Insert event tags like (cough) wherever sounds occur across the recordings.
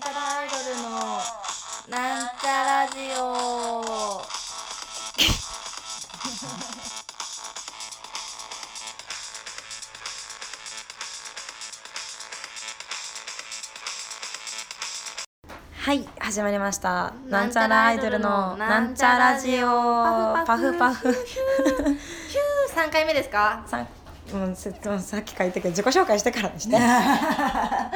なんちゃらアイドルのなんちゃラジオ。(laughs) はい始まりました。なんんちゃららアイドルののななんんちゃララジオ。パパフ。フパフパフ。ヒ (laughs) ュー三回目ですか？さもうさっき書いたけど自己紹介してからにして。(laughs) は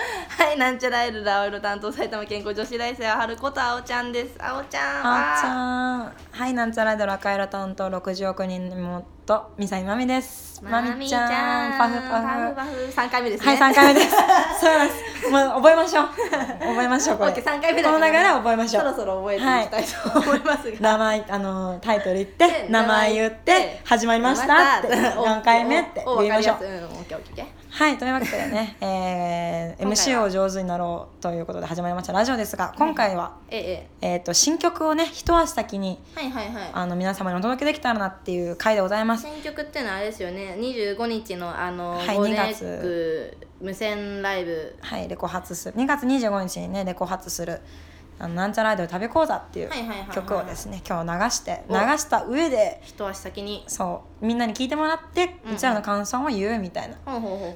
いなんちゃらアイドル青色担当埼玉健康女子大生は春ことあおちゃんです。あおちゃんあーちはゃん。はいなんちゃらアイドル赤色担当60億人の妹みさいまみです。まみちゃん。パフパフ。三回目です。ねはい三回目です。そうなんです。もう覚えましょう。(laughs) 覚えましょうこれ。オッケー三回目この流れは覚えましょう。そろそろ覚えていきたいと思います。が、名前あのタイトル言ってで名前言って始まりましたって。何回目ってお言いましょうはいというわけでね、(laughs) えー、MC は。を上手になろうということで始まりましたラジオですが今回は、ええー、と新曲をね一足先にえはいはいはい。あの皆様にお届けできたらなっていう回でございます。選曲っていうのはあれですよね。25日のあの、はいゴールデンウィ2月。無線ライブ。はいレコ発する。2月25日にねレコ発するあのなんちゃらアイドル食べ講座っていう曲をですね今日流して流おした上で一足先に。そうみんなに聞いてもらってうんうちらの感想を言うみたいな、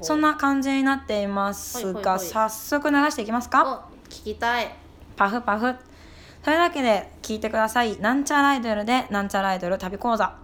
そんな感じになっていますが、早速流していきますか？お聞きたい。パフパフ。というわけで聞いてください。なんちゃらアイドルでなんちゃらアイドル旅講座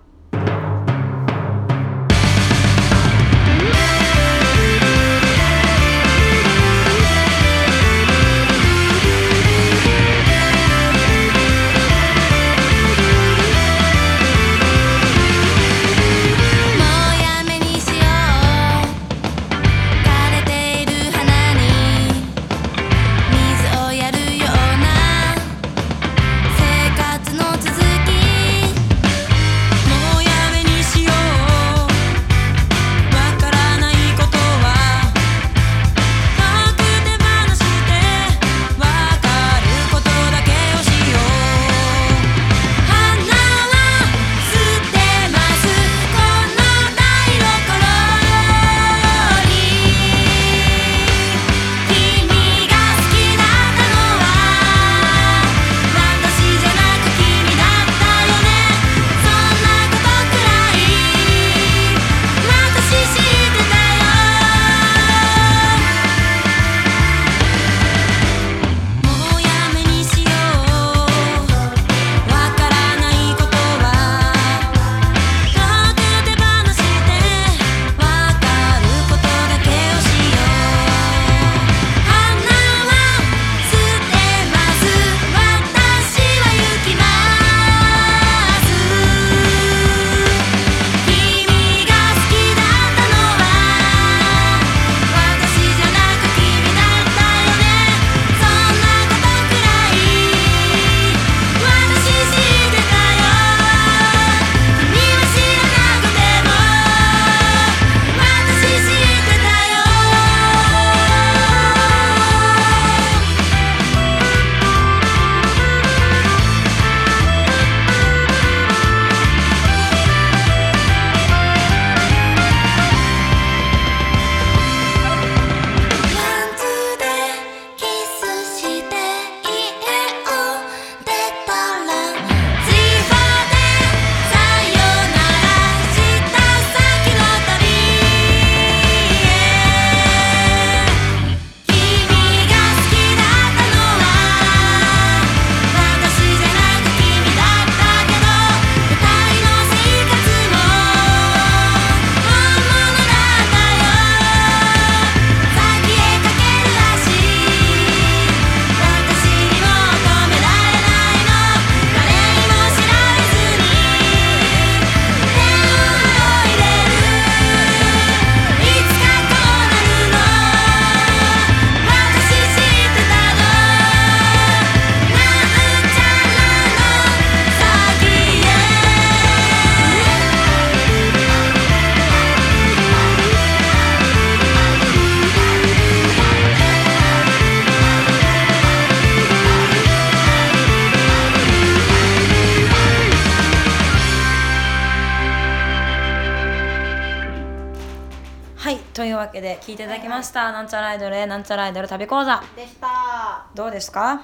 わけで聞いていただきました、なんちゃらアイドルへなんちゃらアイドル旅講座。でした。どうですか？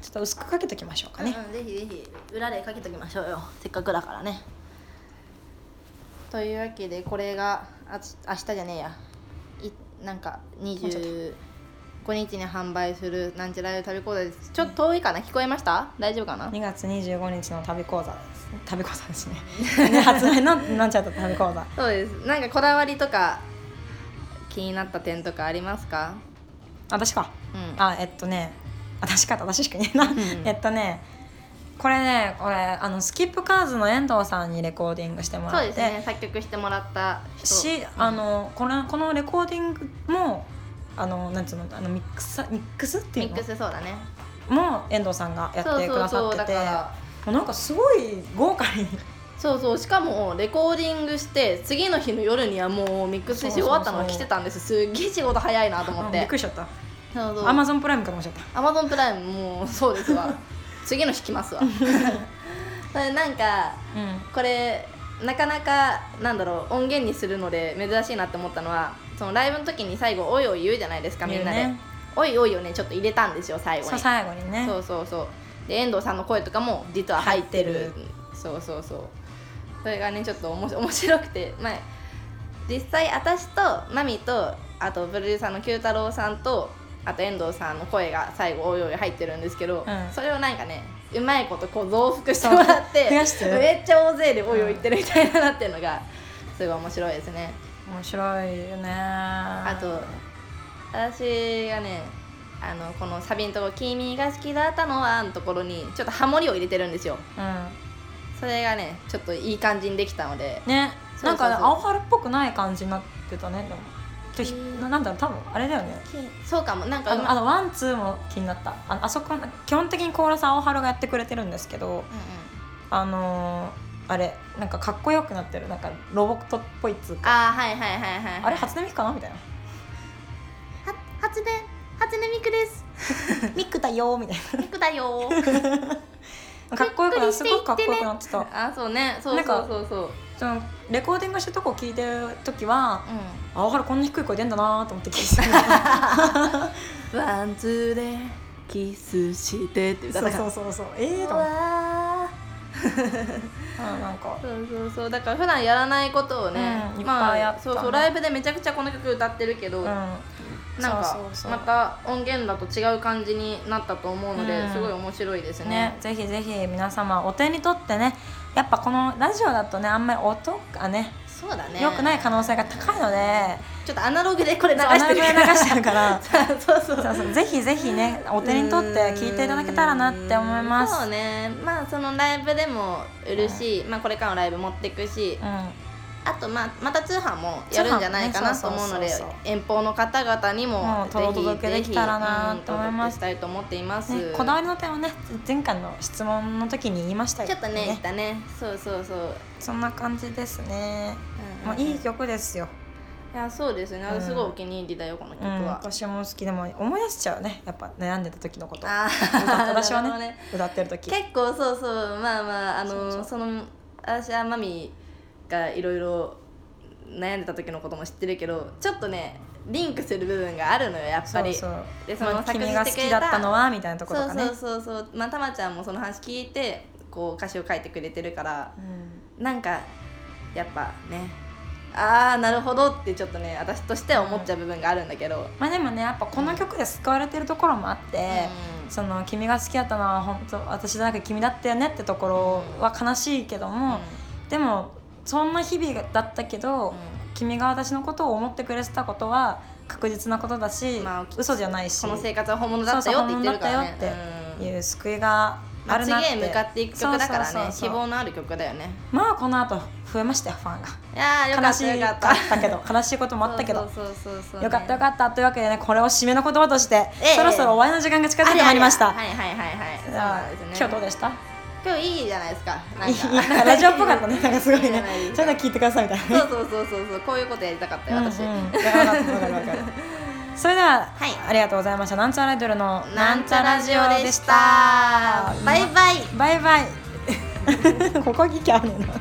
ちょっと薄くかけときましょうかね、うん、ぜひぜひ。裏でかけときましょうよ。せっかくだからね。というわけでこれがあつ明日じゃねえや。いなんか25日に販売するなんちゃらアイドル旅講座です。ちょっと遠いかな？聞こえました？大丈夫かな？2月25日の旅講座です。旅講座ですね。ね発売のなんちゃった旅講座。(laughs) そうです。なんかこだわりとか気になった点とかありますか？私か。うん。あえっとね。私か私しか言えない。な、んえっとね。これねこれあのスキップカーズの遠藤さんにレコーディングしてもそうらって、ですね。作曲してもらった人。し、あのこのこのレコーディングもあのなんつうのあのミックスミックスっていうの？ミックスそうだね。も遠藤さんがやってくださってて。もうなんかすごい豪華にそうそうしかもレコーディングして次の日の夜にはもうミックスし終わったのが来てたんですすっげえ仕事早いなと思って。びっくりしちゃった。そうそう。アマゾンプライムかもしれた。アマゾンプライムもうそうですわ。(laughs) 次の日来ますわ。(laughs) なんかうん。これなかなかなんだろう音源にするので珍しいなって思ったのはそのライブの時に最後「おいおい」言うじゃないですかみんなで「言うねおいおい」をねちょっと入れたんですよ最後に。最後にね。そうそうそう。で遠藤さんの声とかも実は入ってる。そうそうそうそれがねちょっとおもし面白くて。まあ実際私とマミとあとプロデューサーの九太郎さんとあと遠藤さんの声が最後おいおい入ってるんですけど、うん。それをなんかねうまいことこう増幅してもらってめっちゃ大勢でおいおい言ってるみたいななってるのがすごい面白いですね。面白いよね。ああと私がねあのこのサビのところ「君が好きだったのは」のところにちょっとハモリを入れてるんですよ。うそれがねちょっといい感じにできたので。んねなんかね青春っぽくない感じになってたね。でも。ななんだろう多分あれだよね。そうかも。なんかあのワンツーも気になった。ああそこ基本的にコーラス青春がやってくれてるんですけどうんうん。あのーあれなんかかっこよくなってる。なんかロボットっぽいっつうか。あーはいはいはいはいはい。あれ初音ミクかなみたいな。は初音初音ミクです。(laughs) ミクだよみたいミクだよなかっこよくなびっすごくかっこよくなってた。あそうね。そうそうそうそう。そのレコーディングしたとこ聞いてる時はうん。青春こんな低い声出んだなと思って聞いてたワンツーでキスしてって歌そうったから。そうそうそうええー、とう思って。わ (laughs) あなんか。ーそうそうそう。だから普段やらないことをね、うんいっまぱいやったね。あそうそうライブでめちゃくちゃこの曲歌ってるけど、うんなんかまた音源だと違う感じになったと思うので、うん。すごい面白いですね。ね、ぜひぜひ皆様お手に取ってねやっぱこのラジオだとねあんまり音がねそうだね。良くない可能性が高いのでちょっとアナログでこれ流してるアナログで流してるから。(laughs) そうそうそう。そうぜひぜひねお手に取って聞いていただけたらなって思います。そうね。まあそのライブでも売るし、まあこれからのライブ持っていくし。うんあとまあまた通販もやるんじゃないかなと思うので遠方の方々にもぜひお届けできたらなと思います。したいと思っています、ね、こだわりの点はね前回の質問の時に言いましたよ。ちょっとね言ったね。そうそうそう、そんな感じですね、うんまあ、いい曲ですよ、いやそうですね。うん。すごいお気に入りだよこの曲うん、は、私も好きでも思い出しちゃうね。やっぱ悩んでた時のこと。あ私はなるほどね。歌ってる時。結構そうそう。まあまああのそうそう。その私はマミがいろいろ悩んでた時のことも知ってるけどちょっとねリンクする部分があるのよやっぱり。でそのまあ作が好きだったのはみたいなところとかねそうそうそうそう。まあたまちゃんもその話聞いてこう歌詞を書いてくれてるからうん。なんかやっぱねああなるほどってちょっとね私としては思っちゃう部分があるんだけど、まあでもねやっぱこの曲で救われてるところもあって、うん。その君が好きだったのは本当私じゃなくて君だったよねってところは悲しいけども、でもそんな日々だったけど、うん。君が私のことを思ってくれてたことは確実なことだし、まあ嘘じゃないし。この生活は本物だったよって言ってるからね。ったようんいう救いがまあ、あるなって、次へ向かっていく曲だからね。希望のある曲だよね。まあこの後増えましたよファンが。いやーよかっ悲したよかった。けど悲しいこともあったけど。そうそうそうそう、よかったよかったというわけでねこれを締めの言葉として、ええ。そろそろ終わりの時間が近づいてまいりました、はいはいはいはい。ね。今日どうでした？今日いいじゃないですか。なんか。ラジオっぽかったね。(laughs) なんかすごいね。ゃないですか。ちょっと聞いてくださいみたいなね。そうそうそうそうそうこういうことやりたかったよ私、それでは、はい。ありがとうございました。なんちゃらアイドルのなんちゃラジオでした。バイバイ。バイバイ。(laughs) ここ聞きゃあるねんな